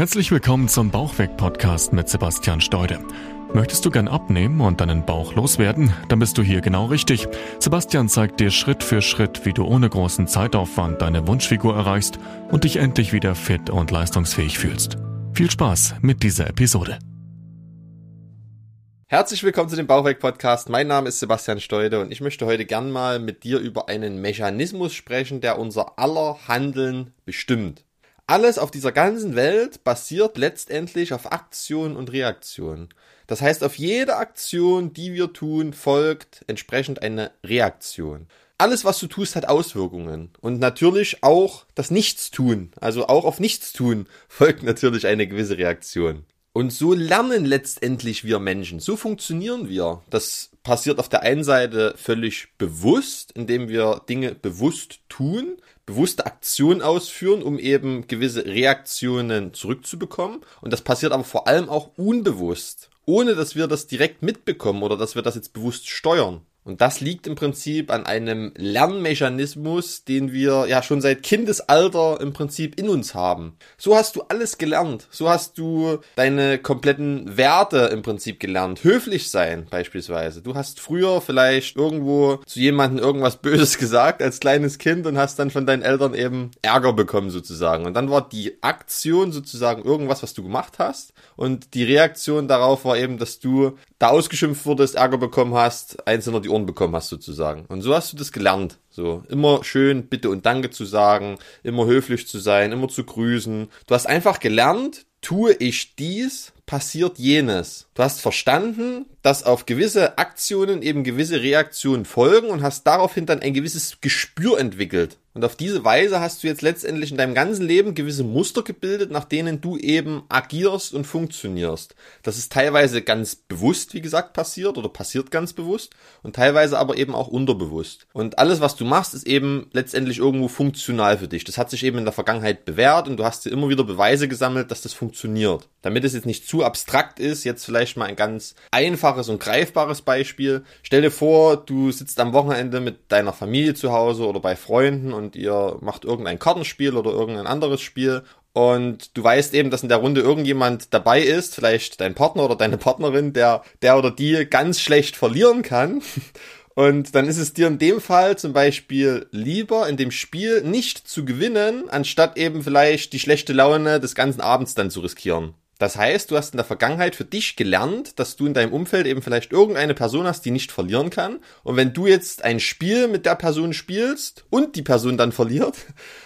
Herzlich willkommen zum Bauchweg-Podcast mit Sebastian Steude. Möchtest du gern abnehmen und deinen Bauch loswerden? Dann bist du hier genau richtig. Sebastian zeigt dir Schritt für Schritt, wie du ohne großen Zeitaufwand deine Wunschfigur erreichst und dich endlich wieder fit und leistungsfähig fühlst. Viel Spaß mit dieser Episode. Herzlich willkommen zu dem Bauchweg-Podcast. Mein Name ist Sebastian Steude und ich möchte heute gern mal mit dir über einen Mechanismus sprechen, der unser aller Handeln bestimmt. Alles auf dieser ganzen Welt basiert letztendlich auf Aktion und Reaktion. Das heißt, auf jede Aktion, die wir tun, folgt entsprechend eine Reaktion. Alles, was du tust, hat Auswirkungen. Und natürlich auch das Nichtstun, also auch auf Nichtstun folgt natürlich eine gewisse Reaktion. Und so lernen letztendlich wir Menschen. So funktionieren wir. Das passiert auf der einen Seite völlig bewusst, indem wir Dinge bewusst tun bewusste Aktion ausführen, um eben gewisse Reaktionen zurückzubekommen. Und das passiert aber vor allem auch unbewusst, ohne dass wir das direkt mitbekommen oder dass wir das jetzt bewusst steuern. Und das liegt im Prinzip an einem Lernmechanismus, den wir ja schon seit Kindesalter im Prinzip in uns haben. So hast du alles gelernt. So hast du deine kompletten Werte im Prinzip gelernt. Höflich sein beispielsweise. Du hast früher vielleicht irgendwo zu jemandem irgendwas Böses gesagt als kleines Kind und hast dann von deinen Eltern eben Ärger bekommen sozusagen. Und dann war die Aktion sozusagen irgendwas, was du gemacht hast. Und die Reaktion darauf war eben, dass du da ausgeschimpft wurdest, Ärger bekommen hast, eins hinter die Ohren bekommen hast sozusagen. Und so hast du das gelernt. So, immer schön Bitte und Danke zu sagen, immer höflich zu sein, immer zu grüßen. Du hast einfach gelernt, tue ich dies, passiert jenes. Du hast verstanden, dass auf gewisse Aktionen eben gewisse Reaktionen folgen und hast daraufhin dann ein gewisses Gespür entwickelt. Und auf diese Weise hast du jetzt letztendlich in deinem ganzen Leben gewisse Muster gebildet, nach denen du eben agierst und funktionierst. Das ist teilweise ganz bewusst, wie gesagt, passiert oder passiert ganz bewusst und teilweise aber eben auch unterbewusst. Und alles, was du machst, ist eben letztendlich irgendwo funktional für dich. Das hat sich eben in der Vergangenheit bewährt und du hast dir immer wieder Beweise gesammelt, dass das funktioniert. Damit es jetzt nicht zu abstrakt ist, jetzt vielleicht mal ein ganz einfaches und greifbares Beispiel. Stell dir vor, du sitzt am Wochenende mit deiner Familie zu Hause oder bei Freunden und ihr macht irgendein Kartenspiel oder irgendein anderes Spiel und du weißt eben, dass in der Runde irgendjemand dabei ist, vielleicht dein Partner oder deine Partnerin, der, der oder die ganz schlecht verlieren kann. Und dann ist es dir in dem Fall zum Beispiel lieber, in dem Spiel nicht zu gewinnen, anstatt eben vielleicht die schlechte Laune des ganzen Abends dann zu riskieren. Das heißt, du hast in der Vergangenheit für dich gelernt, dass du in deinem Umfeld eben vielleicht irgendeine Person hast, die nicht verlieren kann. Und wenn du jetzt ein Spiel mit der Person spielst und die Person dann verliert,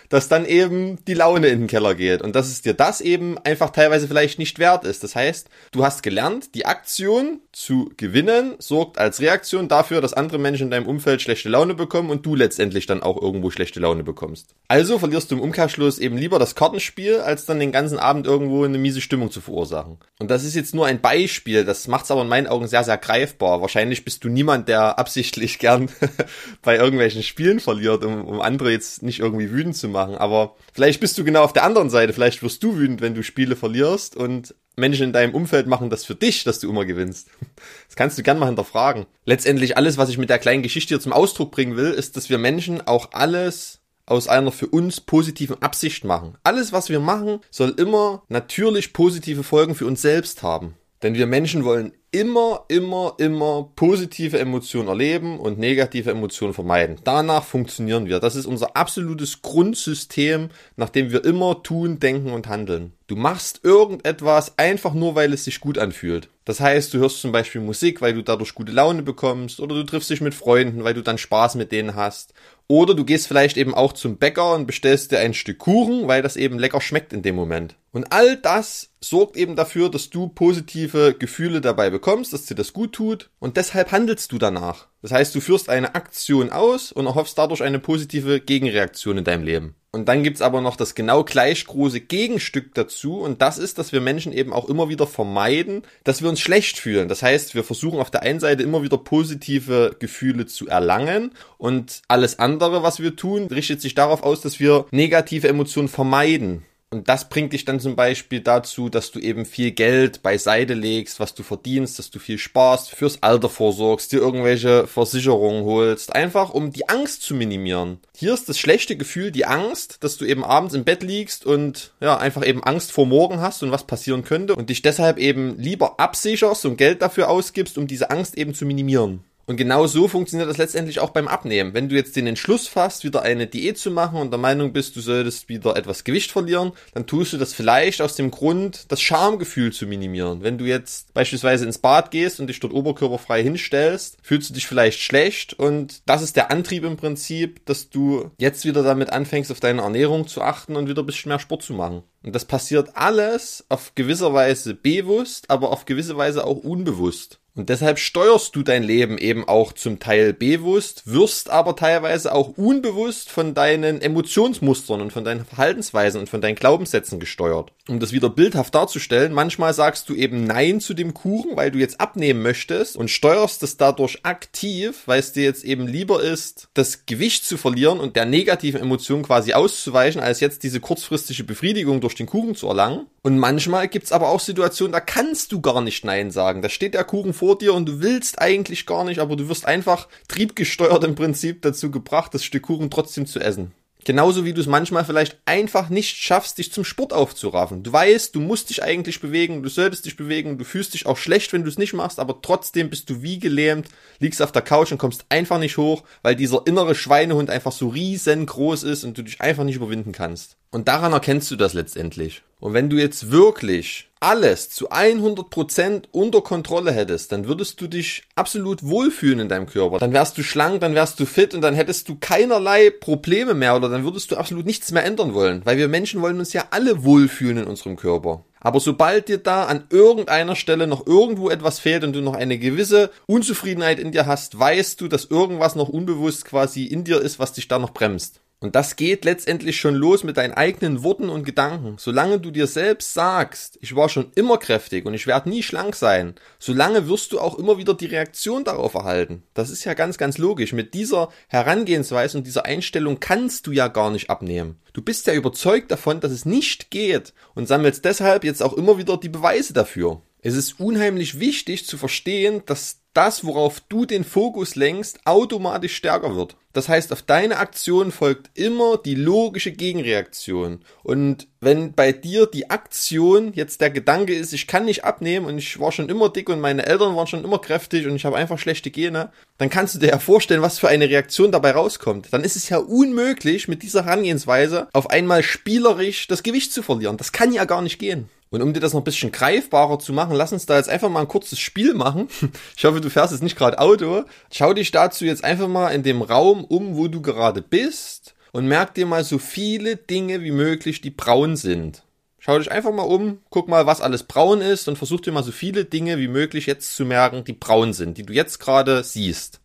dass dann eben die Laune in den Keller geht und dass es dir das eben einfach teilweise vielleicht nicht wert ist. Das heißt, du hast gelernt, die Aktion zu gewinnen sorgt als Reaktion dafür, dass andere Menschen in deinem Umfeld schlechte Laune bekommen und du letztendlich dann auch irgendwo schlechte Laune bekommst. Also verlierst du im Umkehrschluss eben lieber das Kartenspiel, als dann den ganzen Abend irgendwo eine miese Stimmung zu verursachen. Und das ist jetzt nur ein Beispiel, das macht es aber in meinen Augen sehr, sehr greifbar. Wahrscheinlich bist du niemand, der absichtlich gern bei irgendwelchen Spielen verliert, um, um andere jetzt nicht irgendwie wütend zu machen machen. Aber vielleicht bist du genau auf der anderen Seite. Vielleicht wirst du wütend, wenn du Spiele verlierst und Menschen in deinem Umfeld machen das für dich, dass du immer gewinnst. Das kannst du gern mal hinterfragen. Letztendlich alles, was ich mit der kleinen Geschichte hier zum Ausdruck bringen will, ist, dass wir Menschen auch alles aus einer für uns positiven Absicht machen. Alles, was wir machen, soll immer natürlich positive Folgen für uns selbst haben. Denn wir Menschen wollen immer, immer, immer positive Emotionen erleben und negative Emotionen vermeiden. Danach funktionieren wir. Das ist unser absolutes Grundsystem, nach dem wir immer tun, denken und handeln. Du machst irgendetwas einfach nur, weil es sich gut anfühlt. Das heißt, du hörst zum Beispiel Musik, weil du dadurch gute Laune bekommst, oder du triffst dich mit Freunden, weil du dann Spaß mit denen hast. Oder du gehst vielleicht eben auch zum Bäcker und bestellst dir ein Stück Kuchen, weil das eben lecker schmeckt in dem Moment. Und all das sorgt eben dafür, dass du positive Gefühle dabei bekommst, dass dir das gut tut und deshalb handelst du danach. Das heißt, du führst eine Aktion aus und erhoffst dadurch eine positive Gegenreaktion in deinem Leben. Und dann gibt's aber noch das genau gleich große Gegenstück dazu und das ist, dass wir Menschen eben auch immer wieder vermeiden, dass wir uns schlecht fühlen. Das heißt, wir versuchen auf der einen Seite immer wieder positive Gefühle zu erlangen und alles andere, was wir tun, richtet sich darauf aus, dass wir negative Emotionen vermeiden. Und das bringt dich dann zum Beispiel dazu, dass du eben viel Geld beiseite legst, was du verdienst, dass du viel sparst, fürs Alter vorsorgst, dir irgendwelche Versicherungen holst, einfach um die Angst zu minimieren. Hier ist das schlechte Gefühl, die Angst, dass du eben abends im Bett liegst und ja, einfach eben Angst vor morgen hast und was passieren könnte und dich deshalb eben lieber absicherst und Geld dafür ausgibst, um diese Angst eben zu minimieren. Und genau so funktioniert das letztendlich auch beim Abnehmen. Wenn du jetzt den Entschluss fasst, wieder eine Diät zu machen und der Meinung bist, du solltest wieder etwas Gewicht verlieren, dann tust du das vielleicht aus dem Grund, das Schamgefühl zu minimieren. Wenn du jetzt beispielsweise ins Bad gehst und dich dort oberkörperfrei hinstellst, fühlst du dich vielleicht schlecht und das ist der Antrieb im Prinzip, dass du jetzt wieder damit anfängst, auf deine Ernährung zu achten und wieder ein bisschen mehr Sport zu machen. Und das passiert alles auf gewisser Weise bewusst, aber auf gewisse Weise auch unbewusst. Und deshalb steuerst du dein Leben eben auch zum Teil bewusst, wirst aber teilweise auch unbewusst von deinen Emotionsmustern und von deinen Verhaltensweisen und von deinen Glaubenssätzen gesteuert. Um das wieder bildhaft darzustellen, manchmal sagst du eben Nein zu dem Kuchen, weil du jetzt abnehmen möchtest und steuerst es dadurch aktiv, weil es dir jetzt eben lieber ist, das Gewicht zu verlieren und der negativen Emotion quasi auszuweichen, als jetzt diese kurzfristige Befriedigung durch den Kuchen zu erlangen. Und manchmal gibt's aber auch Situationen, da kannst du gar nicht Nein sagen. Da steht der Kuchen vor dir und du willst eigentlich gar nicht, aber du wirst einfach triebgesteuert im Prinzip dazu gebracht, das Stück Kuchen trotzdem zu essen. Genauso wie du es manchmal vielleicht einfach nicht schaffst, dich zum Sport aufzuraffen. Du weißt, du musst dich eigentlich bewegen, du solltest dich bewegen, du fühlst dich auch schlecht, wenn du es nicht machst, aber trotzdem bist du wie gelähmt, liegst auf der Couch und kommst einfach nicht hoch, weil dieser innere Schweinehund einfach so riesengroß ist und du dich einfach nicht überwinden kannst. Und daran erkennst du das letztendlich. Und wenn du jetzt wirklich alles zu 100% unter Kontrolle hättest, dann würdest du dich absolut wohlfühlen in deinem Körper. Dann wärst du schlank, dann wärst du fit und dann hättest du keinerlei Probleme mehr oder dann würdest du absolut nichts mehr ändern wollen. Weil wir Menschen wollen uns ja alle wohlfühlen in unserem Körper. Aber sobald dir da an irgendeiner Stelle noch irgendwo etwas fehlt und du noch eine gewisse Unzufriedenheit in dir hast, weißt du, dass irgendwas noch unbewusst quasi in dir ist, was dich da noch bremst. Und das geht letztendlich schon los mit deinen eigenen Worten und Gedanken. Solange du dir selbst sagst, ich war schon immer kräftig und ich werde nie schlank sein, solange wirst du auch immer wieder die Reaktion darauf erhalten. Das ist ja ganz, ganz logisch. Mit dieser Herangehensweise und dieser Einstellung kannst du ja gar nicht abnehmen. Du bist ja überzeugt davon, dass es nicht geht und sammelst deshalb jetzt auch immer wieder die Beweise dafür. Es ist unheimlich wichtig zu verstehen, dass das, worauf du den Fokus lenkst, automatisch stärker wird. Das heißt, auf deine Aktion folgt immer die logische Gegenreaktion. Und wenn bei dir die Aktion jetzt der Gedanke ist, ich kann nicht abnehmen und ich war schon immer dick und meine Eltern waren schon immer kräftig und ich habe einfach schlechte Gene, dann kannst du dir ja vorstellen, was für eine Reaktion dabei rauskommt. Dann ist es ja unmöglich, mit dieser Herangehensweise auf einmal spielerisch das Gewicht zu verlieren. Das kann ja gar nicht gehen. Und um dir das noch ein bisschen greifbarer zu machen, lass uns da jetzt einfach mal ein kurzes Spiel machen. Ich hoffe, du fährst jetzt nicht gerade Auto. Schau dich dazu jetzt einfach mal in dem Raum um, wo du gerade bist und merk dir mal so viele Dinge wie möglich, die braun sind. Schau dich einfach mal um, guck mal, was alles braun ist und versuch dir mal so viele Dinge wie möglich jetzt zu merken, die braun sind, die du jetzt gerade siehst.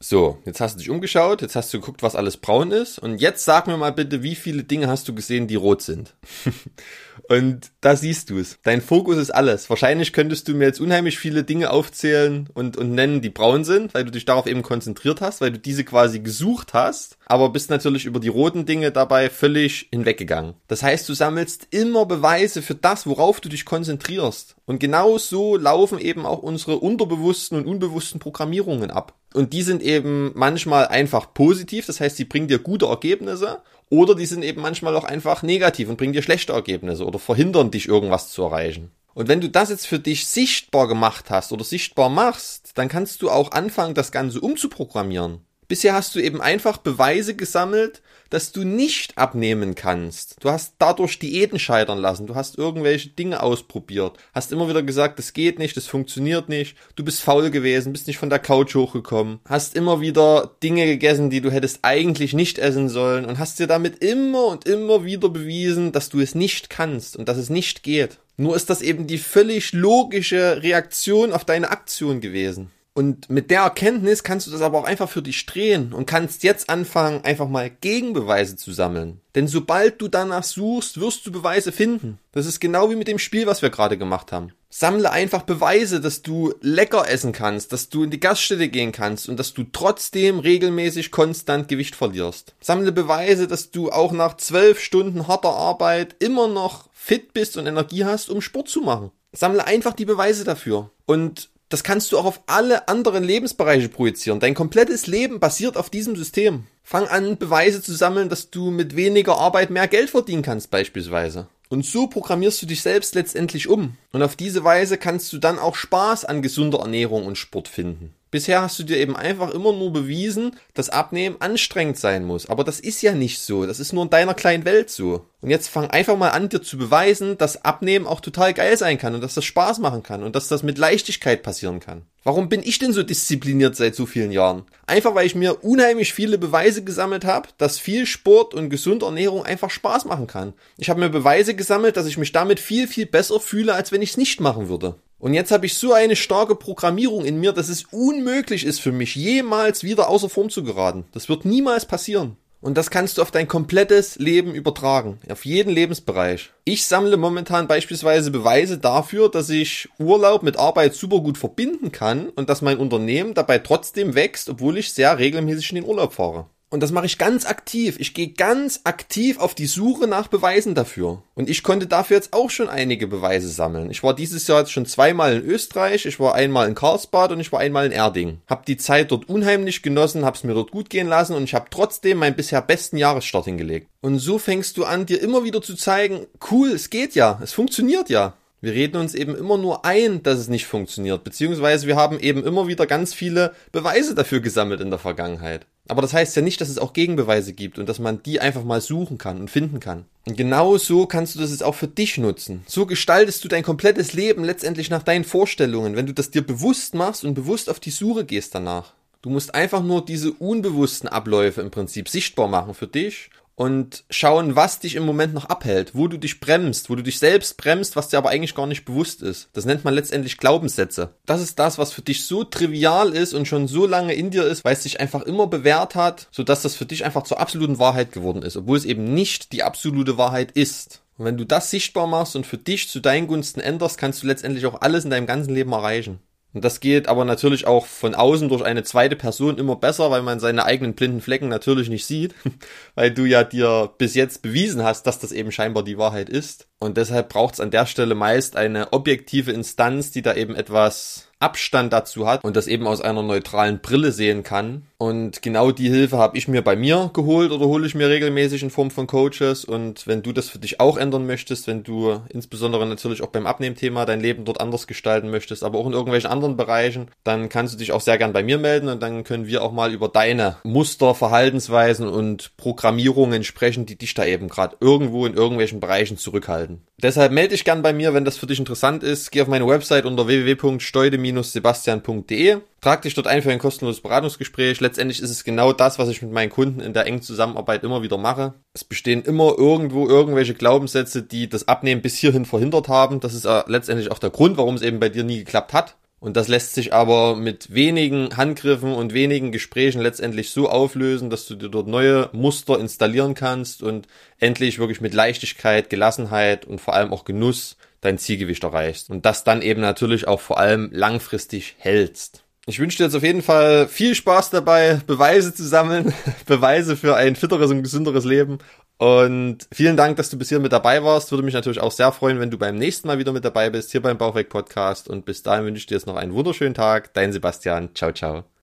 So, jetzt hast du dich umgeschaut, jetzt hast du geguckt, was alles braun ist und jetzt sag mir mal bitte, wie viele Dinge hast du gesehen, die rot sind? und da siehst du es. Dein Fokus ist alles. Wahrscheinlich könntest du mir jetzt unheimlich viele Dinge aufzählen und, und nennen, die braun sind, weil du dich darauf eben konzentriert hast, weil du diese quasi gesucht hast, aber bist natürlich über die roten Dinge dabei völlig hinweggegangen. Das heißt, du sammelst immer Beweise für das, worauf du dich konzentrierst. Und genau so laufen eben auch unsere unterbewussten und unbewussten Programmierungen ab. Und die sind eben manchmal einfach positiv, das heißt, sie bringen dir gute Ergebnisse, oder die sind eben manchmal auch einfach negativ und bringen dir schlechte Ergebnisse oder verhindern dich irgendwas zu erreichen. Und wenn du das jetzt für dich sichtbar gemacht hast oder sichtbar machst, dann kannst du auch anfangen, das Ganze umzuprogrammieren. Bisher hast du eben einfach Beweise gesammelt, dass du nicht abnehmen kannst. Du hast dadurch Diäten scheitern lassen. Du hast irgendwelche Dinge ausprobiert. Hast immer wieder gesagt, das geht nicht, das funktioniert nicht. Du bist faul gewesen, bist nicht von der Couch hochgekommen. Hast immer wieder Dinge gegessen, die du hättest eigentlich nicht essen sollen und hast dir damit immer und immer wieder bewiesen, dass du es nicht kannst und dass es nicht geht. Nur ist das eben die völlig logische Reaktion auf deine Aktion gewesen. Und mit der Erkenntnis kannst du das aber auch einfach für dich drehen und kannst jetzt anfangen, einfach mal Gegenbeweise zu sammeln. Denn sobald du danach suchst, wirst du Beweise finden. Das ist genau wie mit dem Spiel, was wir gerade gemacht haben. Sammle einfach Beweise, dass du lecker essen kannst, dass du in die Gaststätte gehen kannst und dass du trotzdem regelmäßig konstant Gewicht verlierst. Sammle Beweise, dass du auch nach zwölf Stunden harter Arbeit immer noch fit bist und Energie hast, um Sport zu machen. Sammle einfach die Beweise dafür. Und das kannst du auch auf alle anderen Lebensbereiche projizieren. Dein komplettes Leben basiert auf diesem System. Fang an, Beweise zu sammeln, dass du mit weniger Arbeit mehr Geld verdienen kannst, beispielsweise. Und so programmierst du dich selbst letztendlich um. Und auf diese Weise kannst du dann auch Spaß an gesunder Ernährung und Sport finden. Bisher hast du dir eben einfach immer nur bewiesen, dass Abnehmen anstrengend sein muss. Aber das ist ja nicht so. Das ist nur in deiner kleinen Welt so. Und jetzt fang einfach mal an, dir zu beweisen, dass Abnehmen auch total geil sein kann und dass das Spaß machen kann und dass das mit Leichtigkeit passieren kann. Warum bin ich denn so diszipliniert seit so vielen Jahren? Einfach weil ich mir unheimlich viele Beweise gesammelt habe, dass viel Sport und gesunde Ernährung einfach Spaß machen kann. Ich habe mir Beweise gesammelt, dass ich mich damit viel, viel besser fühle, als wenn ich es nicht machen würde. Und jetzt habe ich so eine starke Programmierung in mir, dass es unmöglich ist für mich, jemals wieder außer Form zu geraten. Das wird niemals passieren. Und das kannst du auf dein komplettes Leben übertragen, auf jeden Lebensbereich. Ich sammle momentan beispielsweise Beweise dafür, dass ich Urlaub mit Arbeit super gut verbinden kann und dass mein Unternehmen dabei trotzdem wächst, obwohl ich sehr regelmäßig in den Urlaub fahre. Und das mache ich ganz aktiv. Ich gehe ganz aktiv auf die Suche nach Beweisen dafür. Und ich konnte dafür jetzt auch schon einige Beweise sammeln. Ich war dieses Jahr jetzt schon zweimal in Österreich, ich war einmal in Karlsbad und ich war einmal in Erding. Hab die Zeit dort unheimlich genossen, hab's mir dort gut gehen lassen und ich habe trotzdem meinen bisher besten Jahresstart hingelegt. Und so fängst du an, dir immer wieder zu zeigen, cool, es geht ja, es funktioniert ja. Wir reden uns eben immer nur ein, dass es nicht funktioniert, beziehungsweise wir haben eben immer wieder ganz viele Beweise dafür gesammelt in der Vergangenheit. Aber das heißt ja nicht, dass es auch Gegenbeweise gibt und dass man die einfach mal suchen kann und finden kann. Und genau so kannst du das jetzt auch für dich nutzen. So gestaltest du dein komplettes Leben letztendlich nach deinen Vorstellungen, wenn du das dir bewusst machst und bewusst auf die Suche gehst danach. Du musst einfach nur diese unbewussten Abläufe im Prinzip sichtbar machen für dich und schauen, was dich im Moment noch abhält, wo du dich bremst, wo du dich selbst bremst, was dir aber eigentlich gar nicht bewusst ist. Das nennt man letztendlich Glaubenssätze. Das ist das, was für dich so trivial ist und schon so lange in dir ist, weil es sich einfach immer bewährt hat, sodass das für dich einfach zur absoluten Wahrheit geworden ist, obwohl es eben nicht die absolute Wahrheit ist. Und wenn du das sichtbar machst und für dich zu deinen Gunsten änderst, kannst du letztendlich auch alles in deinem ganzen Leben erreichen. Und das geht aber natürlich auch von außen durch eine zweite Person immer besser, weil man seine eigenen blinden Flecken natürlich nicht sieht, weil du ja dir bis jetzt bewiesen hast, dass das eben scheinbar die Wahrheit ist. Und deshalb braucht es an der Stelle meist eine objektive Instanz, die da eben etwas Abstand dazu hat und das eben aus einer neutralen Brille sehen kann. Und genau die Hilfe habe ich mir bei mir geholt oder hole ich mir regelmäßig in Form von Coaches. Und wenn du das für dich auch ändern möchtest, wenn du insbesondere natürlich auch beim Abnehmthema dein Leben dort anders gestalten möchtest, aber auch in irgendwelchen anderen Bereichen, dann kannst du dich auch sehr gern bei mir melden und dann können wir auch mal über deine Muster, Verhaltensweisen und Programmierungen sprechen, die dich da eben gerade irgendwo in irgendwelchen Bereichen zurückhalten. Deshalb melde dich gern bei mir, wenn das für dich interessant ist. Geh auf meine Website unter www.steude-sebastian.de. Trag dich dort ein für ein kostenloses Beratungsgespräch. Letztendlich ist es genau das, was ich mit meinen Kunden in der engen Zusammenarbeit immer wieder mache. Es bestehen immer irgendwo irgendwelche Glaubenssätze, die das Abnehmen bis hierhin verhindert haben. Das ist letztendlich auch der Grund, warum es eben bei dir nie geklappt hat. Und das lässt sich aber mit wenigen Handgriffen und wenigen Gesprächen letztendlich so auflösen, dass du dir dort neue Muster installieren kannst und endlich wirklich mit Leichtigkeit, Gelassenheit und vor allem auch Genuss dein Zielgewicht erreichst. Und das dann eben natürlich auch vor allem langfristig hältst. Ich wünsche dir jetzt auf jeden Fall viel Spaß dabei, Beweise zu sammeln, Beweise für ein fitteres und gesünderes Leben. Und vielen Dank, dass du bis hier mit dabei warst. Würde mich natürlich auch sehr freuen, wenn du beim nächsten Mal wieder mit dabei bist, hier beim Bauchweg Podcast. Und bis dahin wünsche ich dir jetzt noch einen wunderschönen Tag. Dein Sebastian. Ciao, ciao.